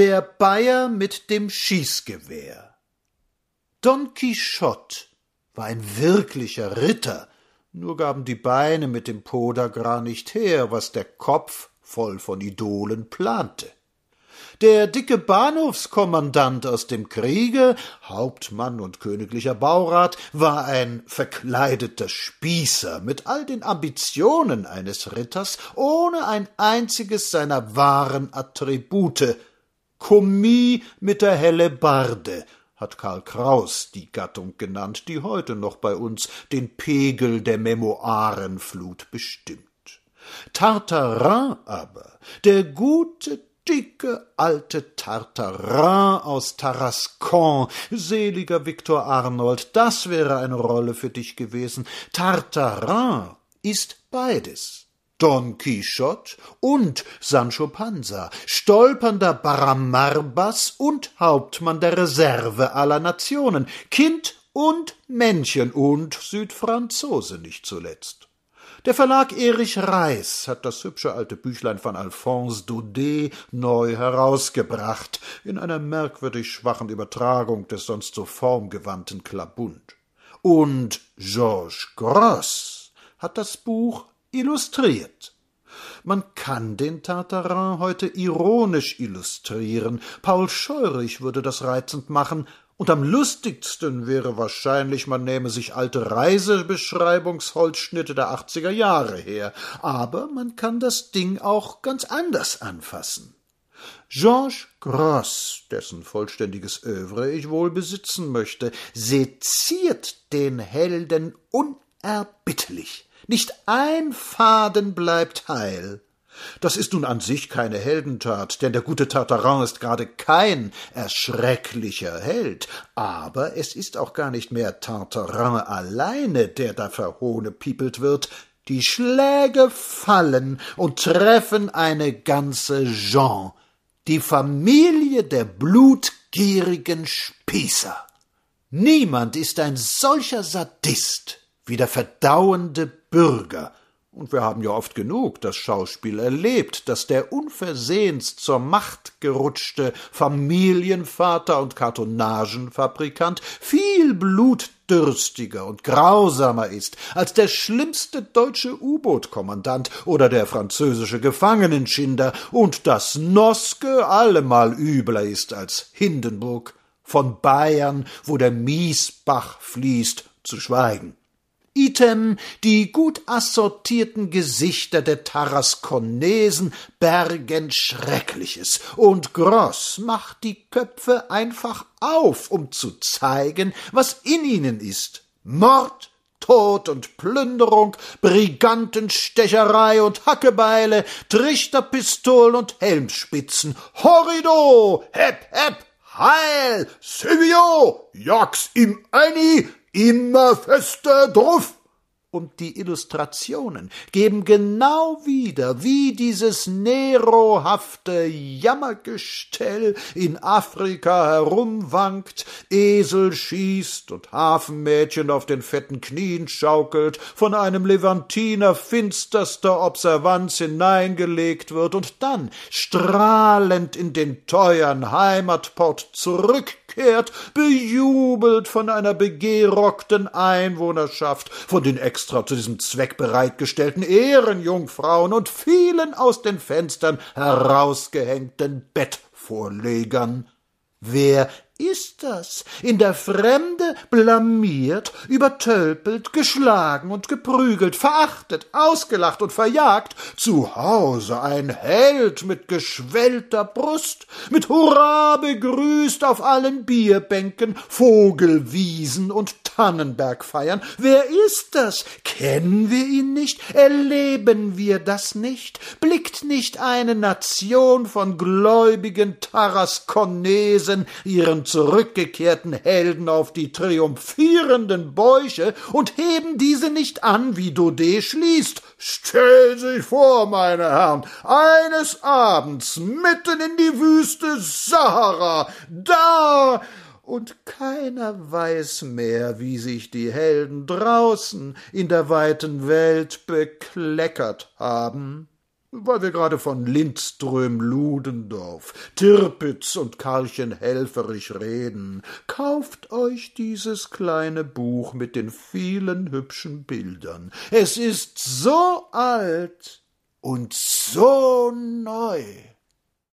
Der Bayer mit dem Schießgewehr. Don Quixote war ein wirklicher Ritter, nur gaben die Beine mit dem Podagra nicht her, was der Kopf voll von Idolen plante. Der dicke Bahnhofskommandant aus dem Kriege, Hauptmann und königlicher Baurat, war ein verkleideter Spießer mit all den Ambitionen eines Ritters, ohne ein einziges seiner wahren Attribute. Kommis mit der Hellebarde, hat Karl Kraus die Gattung genannt, die heute noch bei uns den Pegel der Memoirenflut bestimmt. Tartarin aber, der gute dicke alte Tartarin aus Tarascon, seliger Viktor Arnold, das wäre eine Rolle für dich gewesen. Tartarin ist beides. Don Quixote und Sancho Panza, stolpernder Baramarbas und Hauptmann der Reserve aller Nationen, Kind und Männchen und Südfranzose nicht zuletzt. Der Verlag Erich Reis hat das hübsche alte Büchlein von Alphonse Daudet neu herausgebracht, in einer merkwürdig schwachen Übertragung des sonst so formgewandten Klabund. Und Georges Gross hat das Buch illustriert. Man kann den Tartarin heute ironisch illustrieren. Paul Scheurich würde das reizend machen, und am lustigsten wäre wahrscheinlich, man nähme sich alte Reisebeschreibungsholzschnitte der 80er Jahre her, aber man kann das Ding auch ganz anders anfassen. Georges Gross, dessen vollständiges Övre ich wohl besitzen möchte, seziert den Helden unerbittlich. Nicht ein Faden bleibt heil. Das ist nun an sich keine Heldentat, denn der gute Tartarin ist gerade kein erschrecklicher Held, aber es ist auch gar nicht mehr Tartarin alleine, der da verhohnepiepelt wird, die Schläge fallen und treffen eine ganze Jean, die Familie der blutgierigen Spießer. Niemand ist ein solcher Sadist wie der verdauende Bürger, und wir haben ja oft genug das Schauspiel erlebt, dass der unversehens zur Macht gerutschte Familienvater und Kartonagenfabrikant viel blutdürstiger und grausamer ist als der schlimmste deutsche U-Boot-Kommandant oder der französische Gefangenenschinder und dass Noske allemal übler ist als Hindenburg, von Bayern, wo der Miesbach fließt, zu schweigen. Item die gut assortierten Gesichter der Taraskonesen bergen Schreckliches, und Gross macht die Köpfe einfach auf, um zu zeigen, was in ihnen ist. Mord, Tod und Plünderung, Brigantenstecherei und Hackebeile, Trichterpistolen und Helmspitzen, Horrido, Hep, Hep, Heil, Silvio, jag's ihm Annie, immer fester drauf. Und die Illustrationen geben genau wieder, wie dieses nerohafte Jammergestell in Afrika herumwankt, Esel schießt und Hafenmädchen auf den fetten Knien schaukelt, von einem Levantiner finsterster Observanz hineingelegt wird und dann strahlend in den teuern Heimatport zurückkehrt, bejubelt von einer begerockten Einwohnerschaft, von den extra zu diesem Zweck bereitgestellten Ehrenjungfrauen und vielen aus den Fenstern herausgehängten Bettvorlegern. Wer ist das? In der Fremde blamiert, übertölpelt, geschlagen und geprügelt, verachtet, ausgelacht und verjagt, zu Hause ein Held mit geschwellter Brust, mit Hurra begrüßt auf allen Bierbänken, Vogelwiesen und Tannenbergfeiern. Wer ist das? Kennen wir ihn nicht? Erleben wir das nicht? Blickt nicht eine Nation von gläubigen Taraskonesen ihren zurückgekehrten Helden auf die triumphierenden Bäuche und heben diese nicht an, wie Daudet schließt. Stell sich vor, meine Herren, eines Abends mitten in die Wüste Sahara, da und keiner weiß mehr, wie sich die Helden draußen in der weiten Welt bekleckert haben. Weil wir gerade von Lindström, Ludendorff, Tirpitz und Karlchen Helferich reden, kauft euch dieses kleine Buch mit den vielen hübschen Bildern. Es ist so alt und so neu.